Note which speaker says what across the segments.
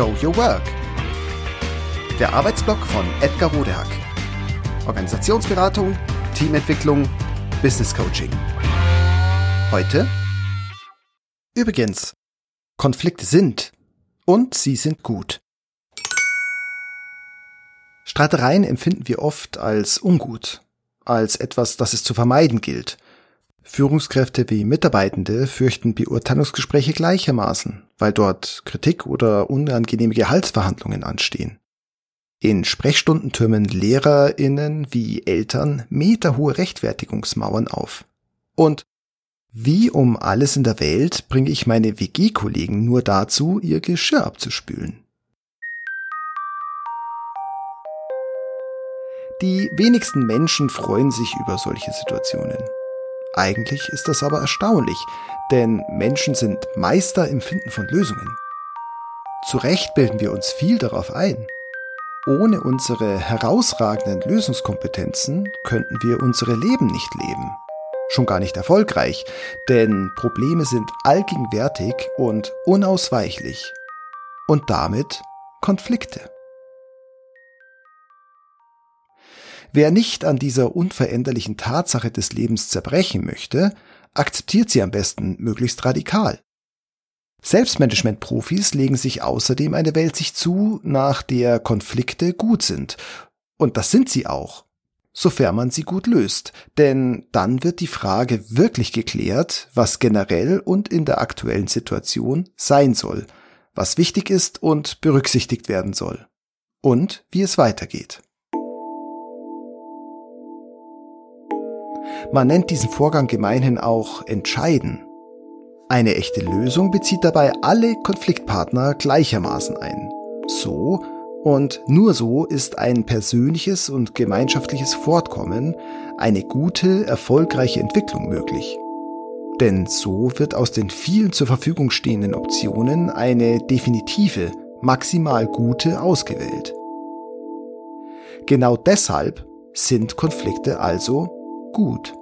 Speaker 1: Show Your Work. Der Arbeitsblock von Edgar Rodehack. Organisationsberatung, Teamentwicklung, Business Coaching. Heute Übrigens, Konflikte sind und sie sind gut. Streitereien empfinden wir oft als ungut, als etwas, das es zu vermeiden gilt. Führungskräfte wie Mitarbeitende fürchten Beurteilungsgespräche gleichermaßen, weil dort Kritik oder unangenehme Gehaltsverhandlungen anstehen. In Sprechstunden türmen LehrerInnen wie Eltern meterhohe Rechtfertigungsmauern auf. Und wie um alles in der Welt bringe ich meine WG-Kollegen nur dazu, ihr Geschirr abzuspülen? Die wenigsten Menschen freuen sich über solche Situationen. Eigentlich ist das aber erstaunlich, denn Menschen sind Meister im Finden von Lösungen. Zu Recht bilden wir uns viel darauf ein. Ohne unsere herausragenden Lösungskompetenzen könnten wir unsere Leben nicht leben. Schon gar nicht erfolgreich, denn Probleme sind allgegenwärtig und unausweichlich. Und damit Konflikte. Wer nicht an dieser unveränderlichen Tatsache des Lebens zerbrechen möchte, akzeptiert sie am besten möglichst radikal. Selbstmanagement-Profis legen sich außerdem eine Welt sich zu, nach der Konflikte gut sind. Und das sind sie auch, sofern man sie gut löst. Denn dann wird die Frage wirklich geklärt, was generell und in der aktuellen Situation sein soll, was wichtig ist und berücksichtigt werden soll. Und wie es weitergeht. Man nennt diesen Vorgang gemeinhin auch Entscheiden. Eine echte Lösung bezieht dabei alle Konfliktpartner gleichermaßen ein. So und nur so ist ein persönliches und gemeinschaftliches Fortkommen, eine gute, erfolgreiche Entwicklung möglich. Denn so wird aus den vielen zur Verfügung stehenden Optionen eine definitive, maximal gute ausgewählt. Genau deshalb sind Konflikte also gut.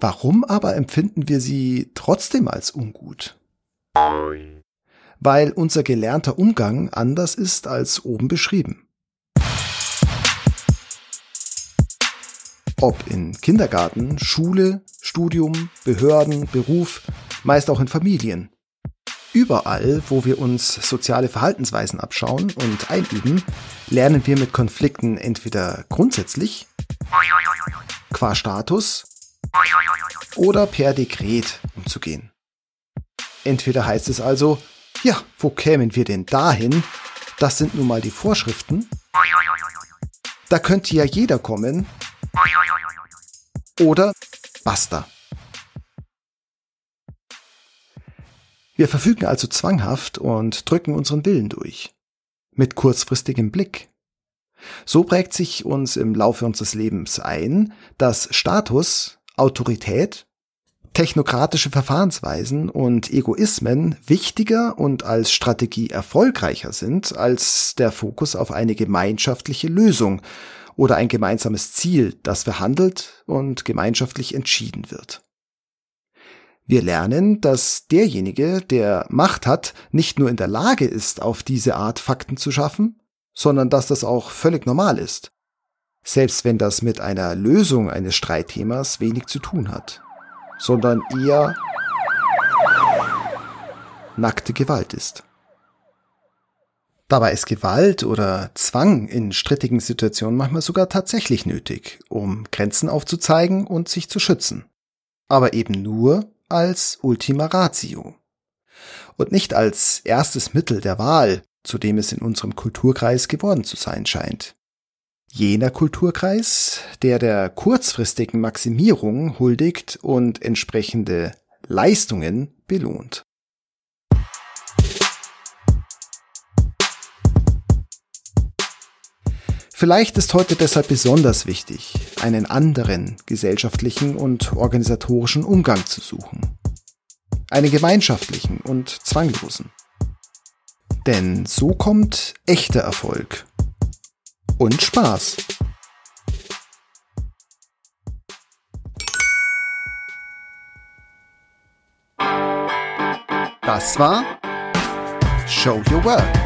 Speaker 1: Warum aber empfinden wir sie trotzdem als ungut? Weil unser gelernter Umgang anders ist als oben beschrieben. Ob in Kindergarten, Schule, Studium, Behörden, Beruf, meist auch in Familien. Überall, wo wir uns soziale Verhaltensweisen abschauen und einüben, lernen wir mit Konflikten entweder grundsätzlich, qua Status oder per Dekret umzugehen. Entweder heißt es also, ja, wo kämen wir denn dahin? Das sind nun mal die Vorschriften. Da könnte ja jeder kommen. Oder basta. Wir verfügen also zwanghaft und drücken unseren Willen durch. Mit kurzfristigem Blick. So prägt sich uns im Laufe unseres Lebens ein, dass Status, Autorität, technokratische Verfahrensweisen und Egoismen wichtiger und als Strategie erfolgreicher sind als der Fokus auf eine gemeinschaftliche Lösung oder ein gemeinsames Ziel, das verhandelt und gemeinschaftlich entschieden wird. Wir lernen, dass derjenige, der Macht hat, nicht nur in der Lage ist, auf diese Art Fakten zu schaffen, sondern dass das auch völlig normal ist. Selbst wenn das mit einer Lösung eines Streitthemas wenig zu tun hat, sondern eher nackte Gewalt ist. Dabei ist Gewalt oder Zwang in strittigen Situationen manchmal sogar tatsächlich nötig, um Grenzen aufzuzeigen und sich zu schützen. Aber eben nur, als Ultima Ratio und nicht als erstes Mittel der Wahl, zu dem es in unserem Kulturkreis geworden zu sein scheint. Jener Kulturkreis, der der kurzfristigen Maximierung huldigt und entsprechende Leistungen belohnt. Vielleicht ist heute deshalb besonders wichtig, einen anderen gesellschaftlichen und organisatorischen Umgang zu suchen. Einen gemeinschaftlichen und zwanglosen. Denn so kommt echter Erfolg und Spaß. Das war Show Your Work.